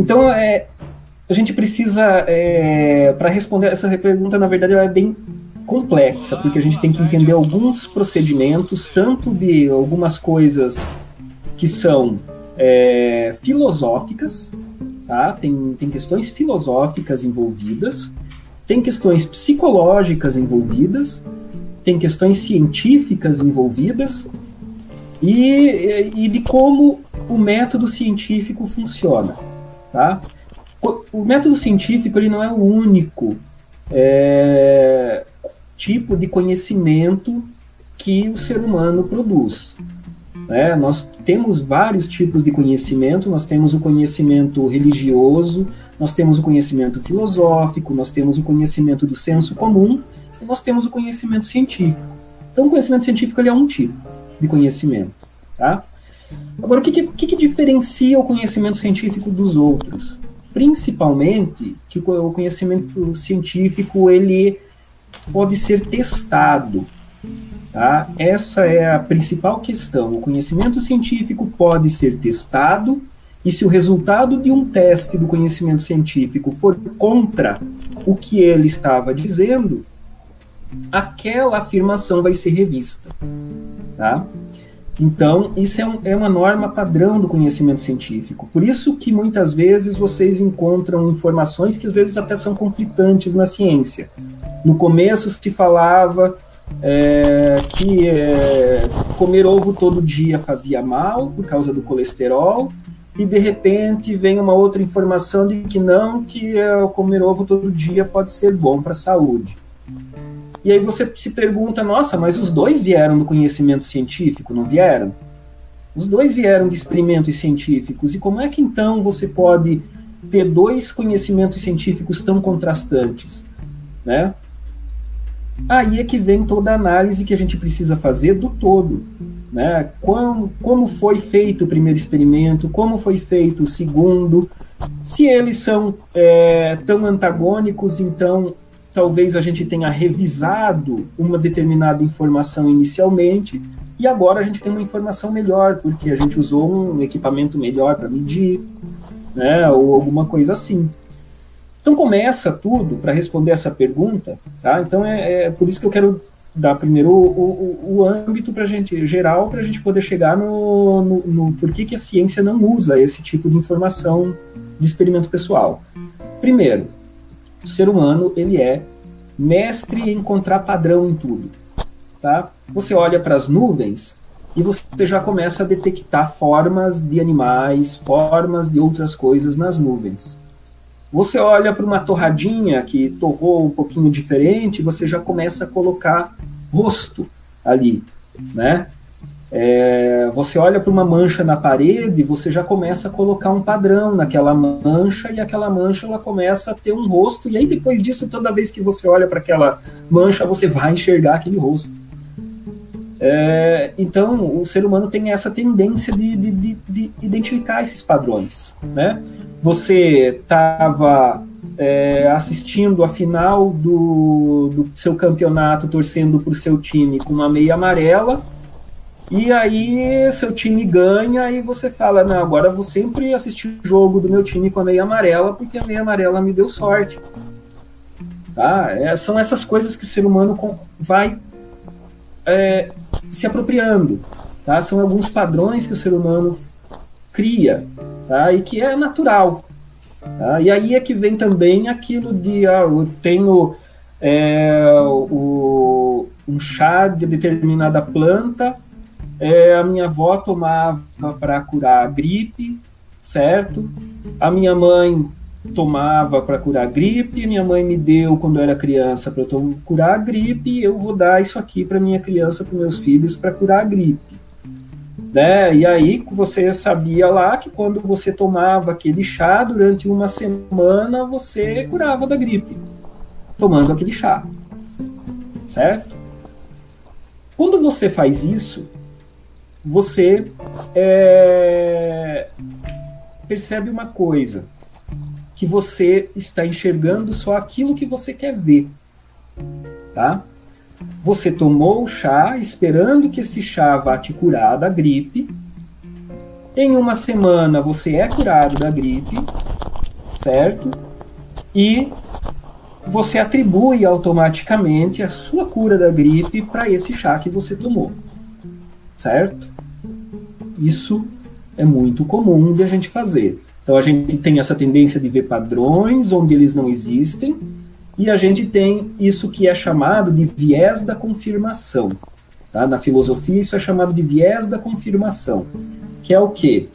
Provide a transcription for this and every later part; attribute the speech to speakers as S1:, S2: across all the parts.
S1: Então, é, a gente precisa, é, para responder essa pergunta, na verdade, ela é bem complexa, porque a gente tem que entender alguns procedimentos, tanto de algumas coisas que são é, filosóficas, tá? tem, tem questões filosóficas envolvidas, tem questões psicológicas envolvidas, tem questões científicas envolvidas, e, e de como o método científico funciona. Tá? O método científico ele não é o único é, tipo de conhecimento que o ser humano produz. Né? Nós temos vários tipos de conhecimento, nós temos o conhecimento religioso, nós temos o conhecimento filosófico, nós temos o conhecimento do senso comum e nós temos o conhecimento científico. Então, o conhecimento científico ele é um tipo de conhecimento. Tá? Agora, o que, que, que diferencia o conhecimento científico dos outros? Principalmente que o conhecimento científico ele pode ser testado. Tá? Essa é a principal questão. O conhecimento científico pode ser testado, e se o resultado de um teste do conhecimento científico for contra o que ele estava dizendo, aquela afirmação vai ser revista. Tá? Então, isso é, um, é, uma norma padrão do conhecimento científico. Por isso que muitas vezes vocês encontram informações que às vezes até são conflitantes na ciência. No começo se falava é, que é, comer ovo todo dia fazia mal por causa do colesterol, e de repente vem uma outra informação de que não, que é, comer ovo todo dia pode ser bom para a saúde. E aí você se pergunta, nossa, mas os dois vieram do conhecimento científico, não vieram? Os dois vieram de experimentos científicos. E como é que então você pode ter dois conhecimentos científicos tão contrastantes, né? Aí é que vem toda a análise que a gente precisa fazer do todo, né? Como, como foi feito o primeiro experimento, como foi feito o segundo, se eles são é, tão antagônicos, então talvez a gente tenha revisado uma determinada informação inicialmente e agora a gente tem uma informação melhor, porque a gente usou um equipamento melhor para medir, né, ou alguma coisa assim. Então começa tudo para responder essa pergunta, tá? Então é, é, por isso que eu quero dar primeiro o, o, o âmbito para gente geral para a gente poder chegar no, no, no por que, que a ciência não usa esse tipo de informação de experimento pessoal. Primeiro, o ser humano ele é mestre em encontrar padrão em tudo. Tá? Você olha para as nuvens e você já começa a detectar formas de animais, formas de outras coisas nas nuvens. Você olha para uma torradinha que torrou um pouquinho diferente, você já começa a colocar rosto ali, né? É, você olha para uma mancha na parede, você já começa a colocar um padrão naquela mancha e aquela mancha ela começa a ter um rosto e aí depois disso toda vez que você olha para aquela mancha você vai enxergar aquele rosto. É, então o ser humano tem essa tendência de, de, de, de identificar esses padrões, né? Você estava é, assistindo a final do, do seu campeonato, torcendo para o seu time com uma meia amarela e aí seu time ganha e você fala, não, agora vou sempre assistir o jogo do meu time com a meia amarela, porque a meia amarela me deu sorte. Tá? É, são essas coisas que o ser humano vai é, se apropriando. Tá? São alguns padrões que o ser humano cria tá? e que é natural. Tá? E aí é que vem também aquilo de ah, eu tenho é, o, um chá de determinada planta é, a minha avó tomava para curar a gripe, certo? A minha mãe tomava para curar a gripe, minha mãe me deu quando eu era criança para eu curar a gripe, eu vou dar isso aqui para minha criança, para meus filhos para curar a gripe. Né? E aí você sabia lá que quando você tomava aquele chá durante uma semana, você curava da gripe, tomando aquele chá. Certo? Quando você faz isso, você é, percebe uma coisa, que você está enxergando só aquilo que você quer ver, tá? Você tomou o chá esperando que esse chá vá te curar da gripe. Em uma semana você é curado da gripe. certo? E você atribui automaticamente a sua cura da gripe para esse chá que você tomou, certo? Isso é muito comum de a gente fazer. Então a gente tem essa tendência de ver padrões onde eles não existem e a gente tem isso que é chamado de viés da confirmação. Tá? Na filosofia, isso é chamado de viés da confirmação, que é o que?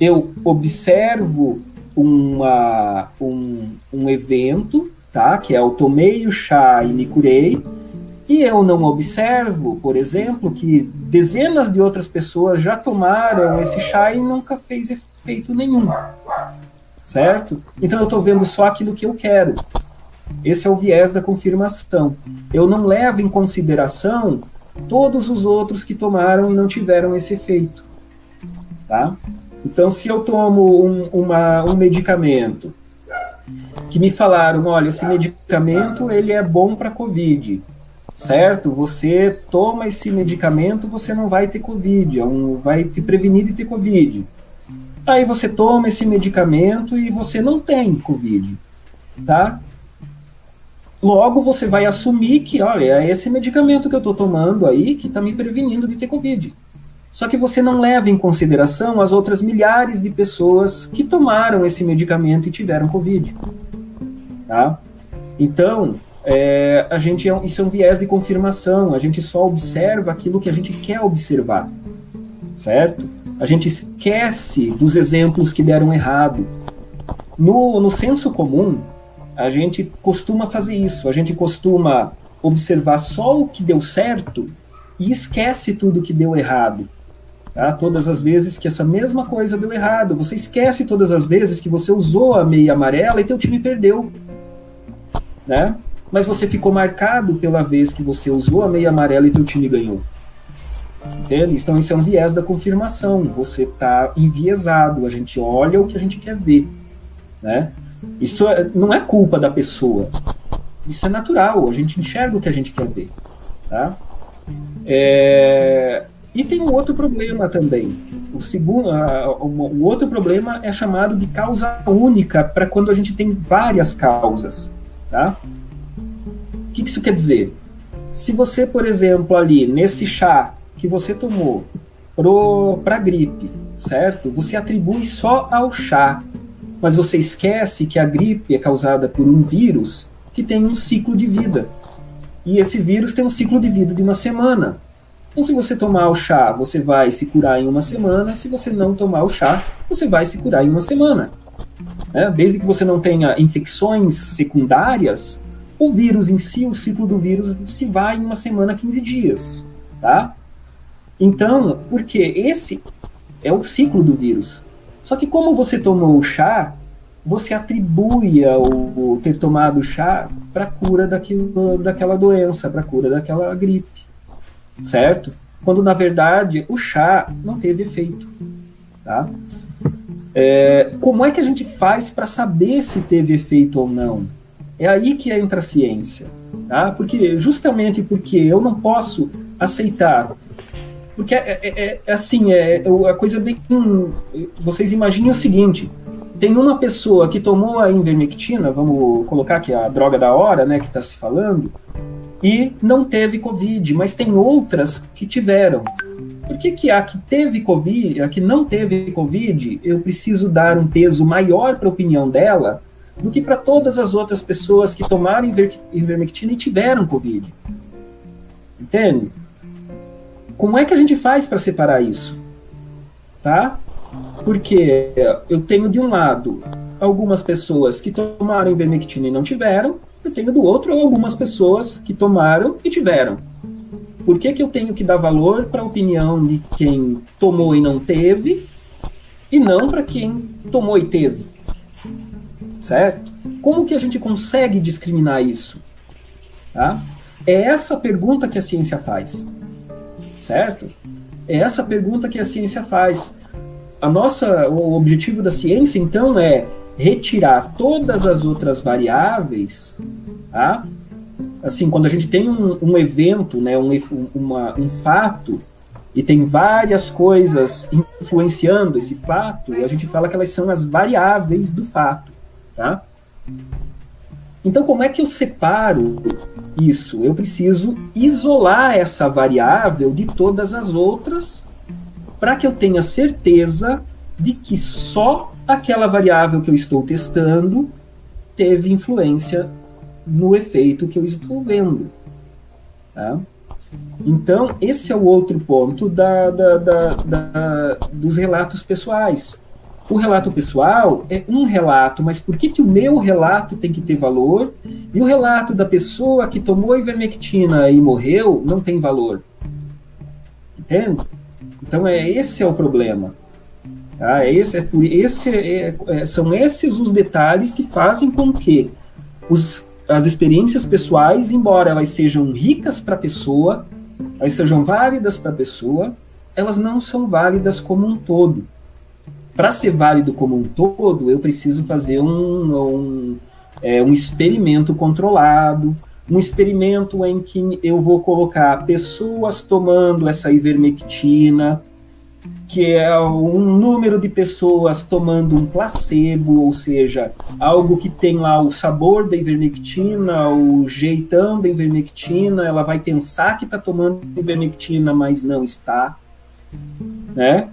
S1: Eu observo uma, um, um evento, tá? que é eu tomei o chá e me curei, e eu não observo, por exemplo, que dezenas de outras pessoas já tomaram esse chá e nunca fez efeito nenhum. Certo? Então eu estou vendo só aquilo que eu quero. Esse é o viés da confirmação. Eu não levo em consideração todos os outros que tomaram e não tiveram esse efeito. Tá? Então, se eu tomo um, uma, um medicamento que me falaram, olha, esse medicamento ele é bom para COVID, certo? Você toma esse medicamento, você não vai ter COVID, é vai te prevenir de ter COVID. Aí você toma esse medicamento e você não tem COVID, tá? Logo, você vai assumir que, olha, é esse medicamento que eu estou tomando aí que está me prevenindo de ter Covid. Só que você não leva em consideração as outras milhares de pessoas que tomaram esse medicamento e tiveram Covid. Tá? Então, é, a gente é, isso é um viés de confirmação. A gente só observa aquilo que a gente quer observar, certo? A gente esquece dos exemplos que deram errado. No, no senso comum, a gente costuma fazer isso, a gente costuma observar só o que deu certo e esquece tudo que deu errado. Tá? Todas as vezes que essa mesma coisa deu errado, você esquece todas as vezes que você usou a meia amarela e teu time perdeu. Né? Mas você ficou marcado pela vez que você usou a meia amarela e teu time ganhou. Entende? Então isso é um viés da confirmação. Você está enviesado. A gente olha o que a gente quer ver, né? Isso é, não é culpa da pessoa. Isso é natural. A gente enxerga o que a gente quer ver. Tá? É... E tem um outro problema também. O segundo, o outro problema é chamado de causa única para quando a gente tem várias causas, tá? O que isso quer dizer? Se você, por exemplo, ali nesse chá que você tomou para gripe, certo? Você atribui só ao chá mas você esquece que a gripe é causada por um vírus que tem um ciclo de vida. E esse vírus tem um ciclo de vida de uma semana. Então, se você tomar o chá, você vai se curar em uma semana. Se você não tomar o chá, você vai se curar em uma semana. É, desde que você não tenha infecções secundárias, o vírus em si, o ciclo do vírus, se vai em uma semana, 15 dias. Tá? Então, porque esse é o ciclo do vírus. Só que como você tomou o chá, você atribui o, ter tomado o chá para cura daquilo, daquela doença, para cura daquela gripe, certo? Quando na verdade o chá não teve efeito, tá? É, como é que a gente faz para saber se teve efeito ou não? É aí que entra a ciência, tá? Porque justamente porque eu não posso aceitar porque é, é, é, é assim, é, é a coisa bem. Vocês imaginem o seguinte: tem uma pessoa que tomou a invermectina, vamos colocar que a droga da hora, né, que está se falando, e não teve Covid, mas tem outras que tiveram. Por que, que a que teve Covid, a que não teve Covid, eu preciso dar um peso maior para a opinião dela do que para todas as outras pessoas que tomaram ivermectina e tiveram Covid? Entende? Como é que a gente faz para separar isso? Tá? Porque eu tenho de um lado algumas pessoas que tomaram ivermectina e não tiveram, eu tenho do outro algumas pessoas que tomaram e tiveram. Por que, que eu tenho que dar valor para a opinião de quem tomou e não teve, e não para quem tomou e teve? Certo? Como que a gente consegue discriminar isso? Tá? É essa pergunta que a ciência faz certo? É essa pergunta que a ciência faz. A nossa, o objetivo da ciência, então, é retirar todas as outras variáveis, tá? Assim, quando a gente tem um, um evento, né, um, uma, um fato, e tem várias coisas influenciando esse fato, a gente fala que elas são as variáveis do fato. Tá? Então, como é que eu separo isso? Eu preciso isolar essa variável de todas as outras para que eu tenha certeza de que só aquela variável que eu estou testando teve influência no efeito que eu estou vendo. Tá? Então, esse é o outro ponto da, da, da, dos relatos pessoais. O relato pessoal é um relato, mas por que, que o meu relato tem que ter valor e o relato da pessoa que tomou ivermectina e morreu não tem valor? Entende? Então é esse é o problema. É esse, é por, esse é, é, são esses os detalhes que fazem com que os, as experiências pessoais, embora elas sejam ricas para a pessoa, elas sejam válidas para a pessoa, elas não são válidas como um todo. Para ser válido como um todo, eu preciso fazer um, um, é, um experimento controlado, um experimento em que eu vou colocar pessoas tomando essa ivermectina, que é um número de pessoas tomando um placebo, ou seja, algo que tem lá o sabor da ivermectina, o jeitão da ivermectina, ela vai pensar que está tomando ivermectina, mas não está, né?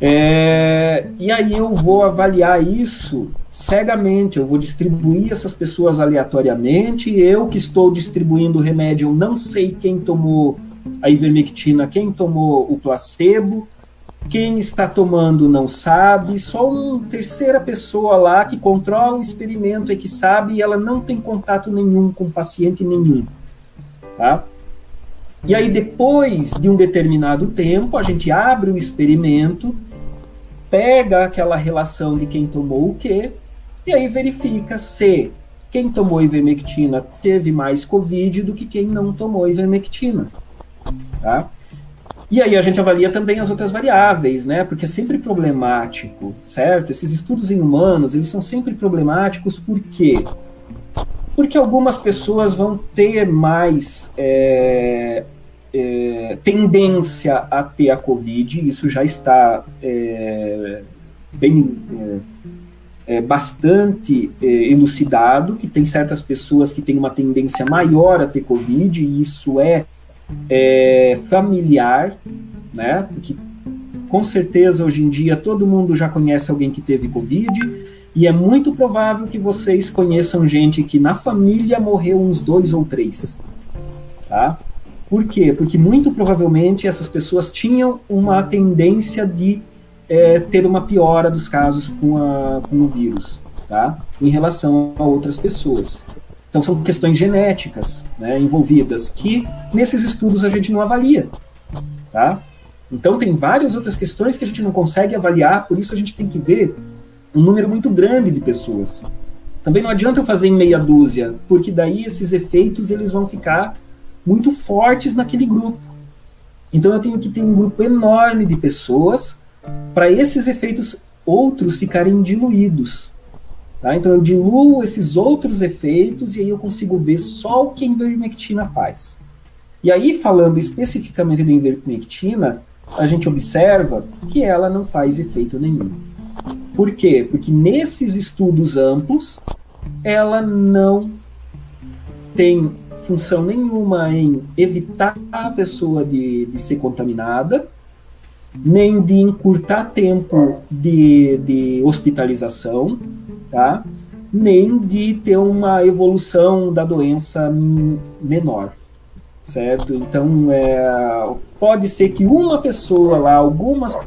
S1: É, e aí eu vou avaliar isso cegamente, eu vou distribuir essas pessoas aleatoriamente, eu que estou distribuindo o remédio, eu não sei quem tomou a ivermectina, quem tomou o placebo, quem está tomando não sabe, só uma terceira pessoa lá que controla o experimento é que sabe e ela não tem contato nenhum com paciente nenhum. Tá? E aí, depois de um determinado tempo, a gente abre o experimento, pega aquela relação de quem tomou o quê, e aí verifica se quem tomou ivermectina teve mais Covid do que quem não tomou ivermectina. Tá? E aí a gente avalia também as outras variáveis, né? Porque é sempre problemático, certo? Esses estudos em humanos, eles são sempre problemáticos por quê? Porque algumas pessoas vão ter mais é, é, tendência a ter a Covid, isso já está é, bem é, é, bastante é, elucidado, que tem certas pessoas que têm uma tendência maior a ter Covid, e isso é é, familiar, né? Porque com certeza hoje em dia todo mundo já conhece alguém que teve Covid e é muito provável que vocês conheçam gente que na família morreu uns dois ou três, tá? Por quê? Porque muito provavelmente essas pessoas tinham uma tendência de é, ter uma piora dos casos com, a, com o vírus, tá? Em relação a outras pessoas. Então são questões genéticas né, envolvidas que nesses estudos a gente não avalia. Tá? Então tem várias outras questões que a gente não consegue avaliar, por isso a gente tem que ver um número muito grande de pessoas. Também não adianta eu fazer em meia dúzia, porque daí esses efeitos eles vão ficar muito fortes naquele grupo. Então eu tenho que ter um grupo enorme de pessoas para esses efeitos outros ficarem diluídos. Tá? Então eu diluo esses outros efeitos e aí eu consigo ver só o que a ivermectina faz. E aí, falando especificamente da ivermectina, a gente observa que ela não faz efeito nenhum. Por quê? Porque nesses estudos amplos, ela não tem função nenhuma em evitar a pessoa de, de ser contaminada, nem de encurtar tempo de, de hospitalização, tá? nem de ter uma evolução da doença menor, certo? Então, é, pode ser que uma pessoa lá, algumas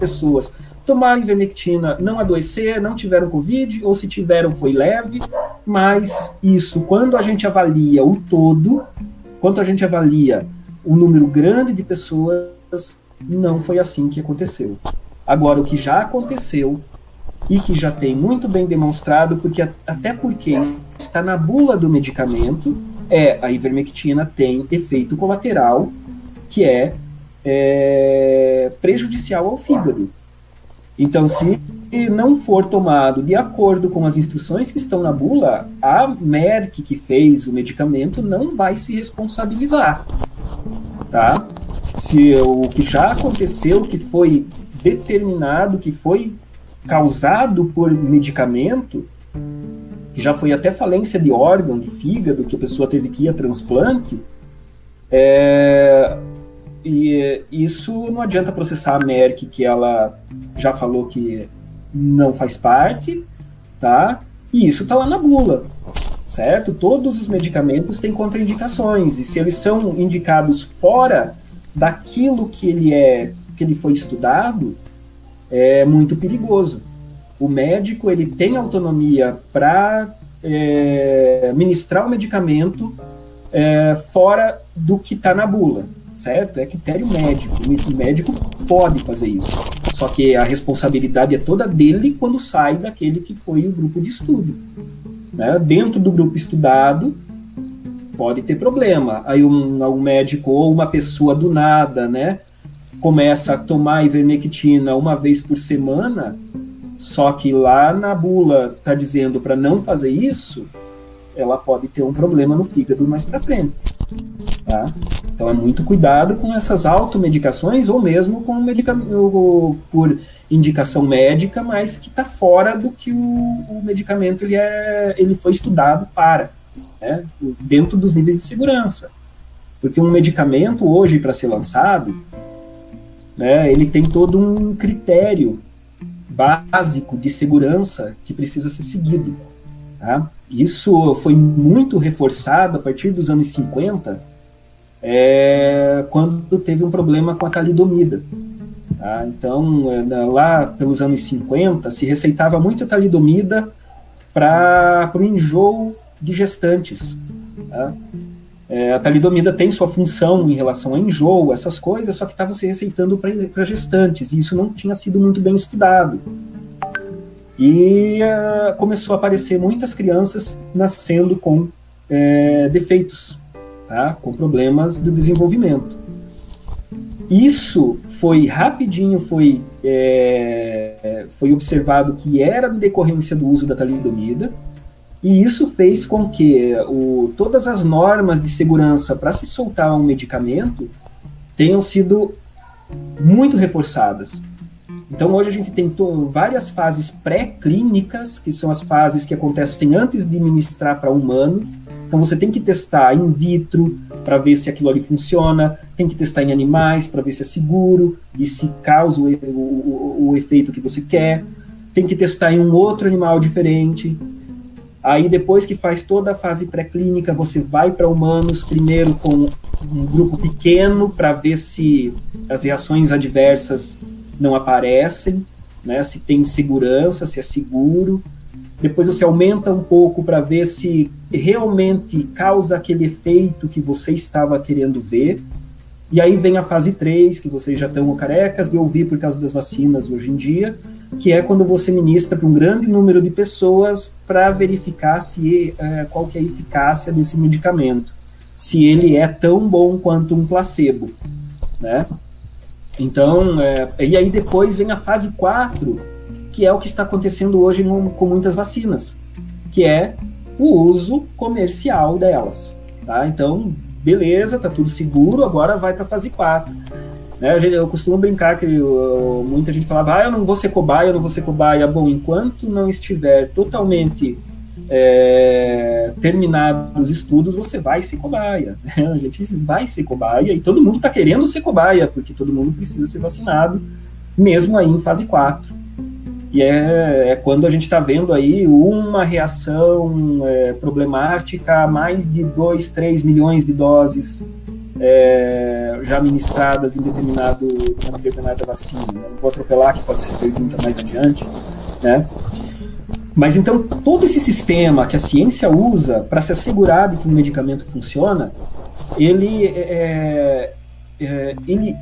S1: pessoas tomaram ivermectina, não adoecer, não tiveram Covid, ou se tiveram foi leve, mas isso, quando a gente avalia o todo, quando a gente avalia o número grande de pessoas, não foi assim que aconteceu. Agora, o que já aconteceu e que já tem muito bem demonstrado, porque até porque está na bula do medicamento, é a ivermectina tem efeito colateral que é, é prejudicial ao fígado. Então, se não for tomado de acordo com as instruções que estão na bula, a Merck que fez o medicamento não vai se responsabilizar, tá? Se o que já aconteceu, que foi determinado, que foi causado por medicamento, já foi até falência de órgão, de fígado, que a pessoa teve que ir a transplante, é, e isso não adianta processar a Merck, que ela já falou que não faz parte, tá? E isso está lá na bula, certo? Todos os medicamentos têm contraindicações, e se eles são indicados fora daquilo que ele é, que ele foi estudado, é muito perigoso. O médico ele tem autonomia para é, ministrar o medicamento é, fora do que está na bula, certo? É critério médico. O médico pode fazer isso. Só que a responsabilidade é toda dele quando sai daquele que foi o grupo de estudo. Né? Dentro do grupo estudado, pode ter problema. Aí um, um médico ou uma pessoa do nada, né, começa a tomar ivermectina uma vez por semana, só que lá na bula está dizendo para não fazer isso, ela pode ter um problema no fígado mais para frente. Tá? Então é muito cuidado com essas automedicações ou mesmo com medicamento por indicação médica, mas que está fora do que o, o, medicamento ele, é, ele foi estudado para, né? dentro dos níveis de segurança. Porque um medicamento hoje para ser lançado, né, ele tem todo um critério básico de segurança que precisa ser seguido. Tá? Isso foi muito reforçado a partir dos anos 50, é, quando teve um problema com a talidomida. Tá? Então, é, lá pelos anos 50, se receitava muito talidomida para o enjoo de gestantes. Tá? É, a talidomida tem sua função em relação a enjoo, essas coisas, só que estava se receitando para gestantes, e isso não tinha sido muito bem estudado. E uh, começou a aparecer muitas crianças nascendo com é, defeitos, tá? com problemas de desenvolvimento. Isso foi rapidinho, foi, é, foi observado que era decorrência do uso da talidomida, e isso fez com que o, todas as normas de segurança para se soltar um medicamento tenham sido muito reforçadas. Então hoje a gente tem várias fases pré-clínicas, que são as fases que acontecem antes de ministrar para humano. Então você tem que testar in vitro para ver se aquilo ali funciona, tem que testar em animais para ver se é seguro e se causa o, o, o efeito que você quer. Tem que testar em um outro animal diferente. Aí depois que faz toda a fase pré-clínica, você vai para humanos primeiro com um grupo pequeno para ver se as reações adversas não aparecem, né? Se tem segurança, se é seguro. Depois você aumenta um pouco para ver se realmente causa aquele efeito que você estava querendo ver. E aí vem a fase 3, que vocês já estão carecas de ouvir por causa das vacinas hoje em dia, que é quando você ministra para um grande número de pessoas para verificar se é, qual é a eficácia desse medicamento, se ele é tão bom quanto um placebo, né? Então, é, e aí depois vem a fase 4, que é o que está acontecendo hoje no, com muitas vacinas, que é o uso comercial delas, tá? Então, beleza, tá tudo seguro, agora vai para a fase 4. Né, eu costumo brincar que eu, muita gente falava, ah, eu não vou ser cobaia, eu não vou ser cobaia. Bom, enquanto não estiver totalmente é, terminados os estudos, você vai ser cobaia. A gente vai ser cobaia e todo mundo está querendo ser cobaia, porque todo mundo precisa ser vacinado, mesmo aí em fase 4. E é, é quando a gente está vendo aí uma reação é, problemática mais de 2, 3 milhões de doses é, já ministradas em determinado, uma determinada vacina. Né? Não vou atropelar, que pode ser pergunta mais adiante. Né? Mas então, todo esse sistema que a ciência usa para se assegurar de que um medicamento funciona, ele é, é, ele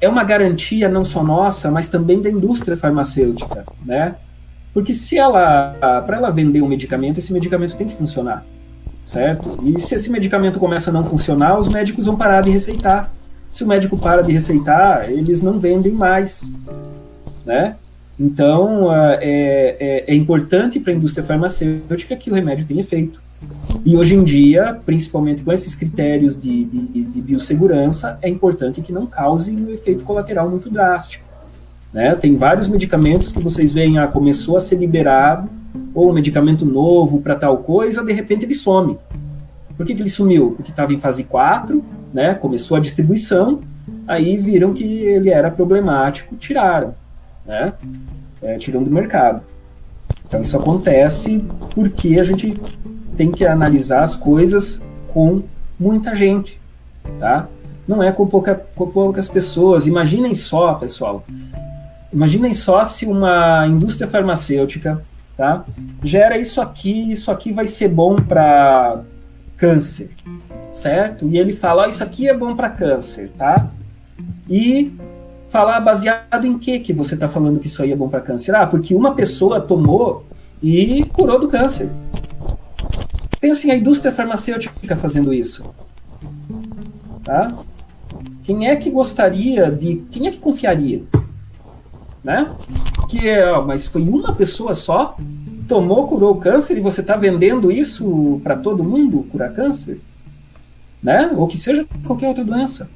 S1: é uma garantia não só nossa, mas também da indústria farmacêutica, né? Porque se ela, para ela vender um medicamento, esse medicamento tem que funcionar certo? E se esse medicamento começa a não funcionar, os médicos vão parar de receitar. Se o médico para de receitar, eles não vendem mais, né? Então, é, é, é importante para a indústria farmacêutica que o remédio tenha efeito. E hoje em dia, principalmente com esses critérios de, de, de biossegurança, é importante que não cause um efeito colateral muito drástico. Né? Tem vários medicamentos que vocês veem, ah, começou a ser liberado, ou um medicamento novo para tal coisa, de repente ele some. Por que, que ele sumiu? Porque estava em fase 4, né? Começou a distribuição, aí viram que ele era problemático, tiraram, né? É, tiram do mercado. Então isso acontece porque a gente tem que analisar as coisas com muita gente, tá? Não é com, pouca, com poucas pessoas. Imaginem só, pessoal. Imaginem só se uma indústria farmacêutica, tá? Gera isso aqui, isso aqui vai ser bom para câncer, certo? E ele fala, oh, isso aqui é bom para câncer, tá? E falar baseado em que que você está falando que isso aí é bom para câncer? Ah, porque uma pessoa tomou e curou do câncer. Pensem a indústria farmacêutica fazendo isso. Tá? Quem é que gostaria de. Quem é que confiaria? Né? Que é, mas foi uma pessoa só, tomou, curou o câncer e você está vendendo isso para todo mundo curar câncer? Né? Ou que seja qualquer outra doença.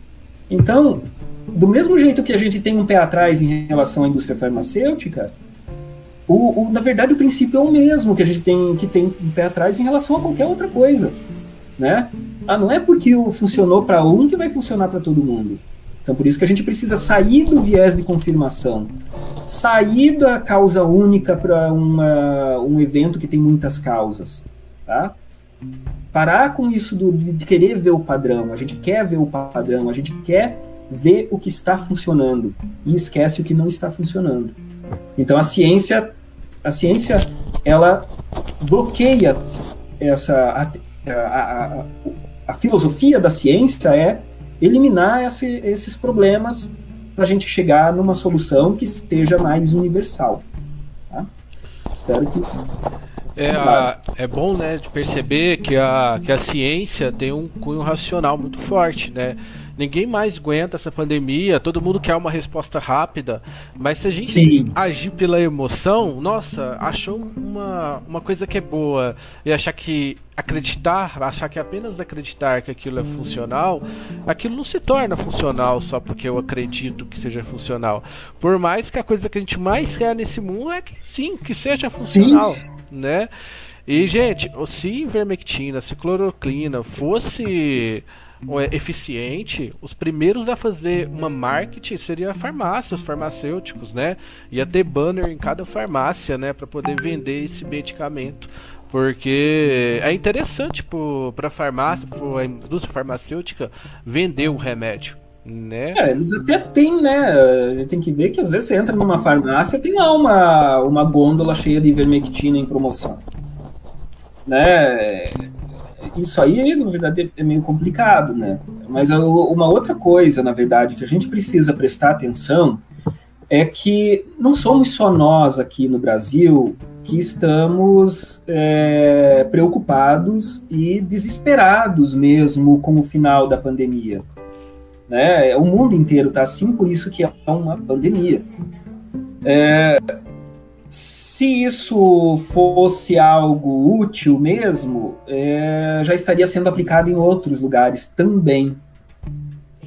S1: Então, do mesmo jeito que a gente tem um pé atrás em relação à indústria farmacêutica, o, o, na verdade, o princípio é o mesmo que a gente tem que tem um pé atrás em relação a qualquer outra coisa, né? Ah, não é porque funcionou para um que vai funcionar para todo mundo. Então, por isso que a gente precisa sair do viés de confirmação, sair da causa única para um evento que tem muitas causas, tá? Parar com isso do, de querer ver o padrão. A gente quer ver o padrão, a gente quer ver o que está funcionando e esquece o que não está funcionando. Então, a ciência a ciência ela bloqueia essa a, a, a, a filosofia da ciência é eliminar esse, esses problemas para a gente chegar numa solução que seja mais universal. Tá?
S2: Espero que é, a, é bom né, de perceber que a, que a ciência tem um cunho racional muito forte, né? Ninguém mais aguenta essa pandemia, todo mundo quer uma resposta rápida, mas se a gente Sim. agir pela emoção, nossa, achou uma, uma coisa que é boa e achar que acreditar, achar que apenas acreditar que aquilo é funcional, aquilo não se torna funcional só porque eu acredito que seja funcional. Por mais que a coisa que a gente mais quer nesse mundo é que sim, que seja funcional, sim. né? E gente, se ivermectina, se cloroclina fosse eficiente, os primeiros a fazer uma marketing seria a farmácia, os farmacêuticos, né? Ia ter banner em cada farmácia, né, para poder vender esse medicamento. Porque é interessante para a farmácia, para a indústria farmacêutica vender o remédio. Né?
S1: É, eles até têm, né? A gente tem que ver que às vezes você entra numa farmácia tem lá uma, uma gôndola cheia de ivermectina em promoção. Né? Isso aí, na verdade, é meio complicado, né? Mas uma outra coisa, na verdade, que a gente precisa prestar atenção é que não somos só nós aqui no Brasil que estamos é, preocupados e desesperados mesmo com o final da pandemia. Né? O mundo inteiro está assim, por isso que é uma pandemia. É, se isso fosse algo útil mesmo, é, já estaria sendo aplicado em outros lugares também.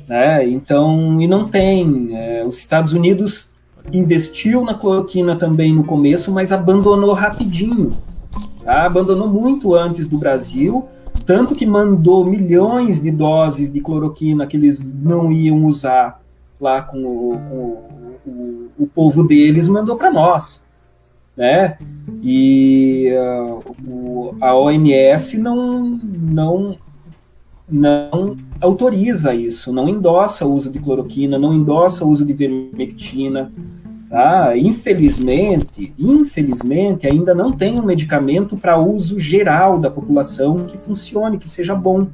S1: Né? Então, e não tem. É, os Estados Unidos investiu na cloroquina também no começo, mas abandonou rapidinho. Tá? Abandonou muito antes do Brasil, tanto que mandou milhões de doses de cloroquina que eles não iam usar lá com o, com o, o povo deles, mandou para nós né? E uh, o, a OMS não, não, não autoriza isso, não endossa o uso de cloroquina, não endossa o uso de vermectina. Tá? Infelizmente, infelizmente, ainda não tem um medicamento para uso geral da população que funcione, que seja bom.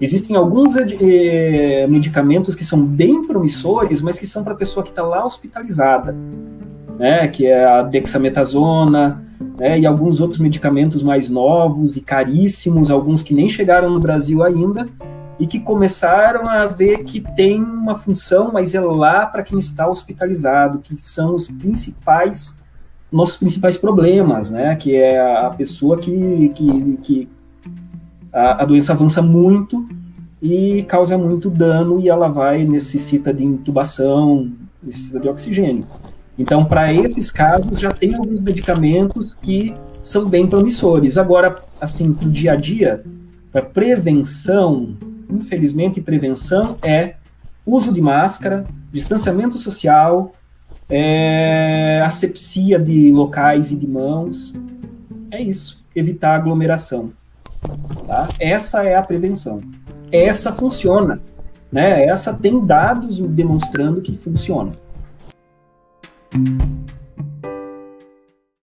S1: Existem alguns eh, medicamentos que são bem promissores, mas que são para a pessoa que está lá hospitalizada né, que é a dexametasona, né, e alguns outros medicamentos mais novos e caríssimos, alguns que nem chegaram no Brasil ainda, e que começaram a ver que tem uma função, mas é lá para quem está hospitalizado, que são os principais, nossos principais problemas, né, que é a pessoa que, que, que a, a doença avança muito e causa muito dano e ela vai necessita de intubação, necessita de oxigênio. Então, para esses casos, já tem alguns medicamentos que são bem promissores. Agora, assim, para o dia a dia, para prevenção, infelizmente, prevenção é uso de máscara, distanciamento social, é, asepsia de locais e de mãos. É isso, evitar aglomeração. Tá? Essa é a prevenção. Essa funciona. Né? Essa tem dados demonstrando que funciona. Thank you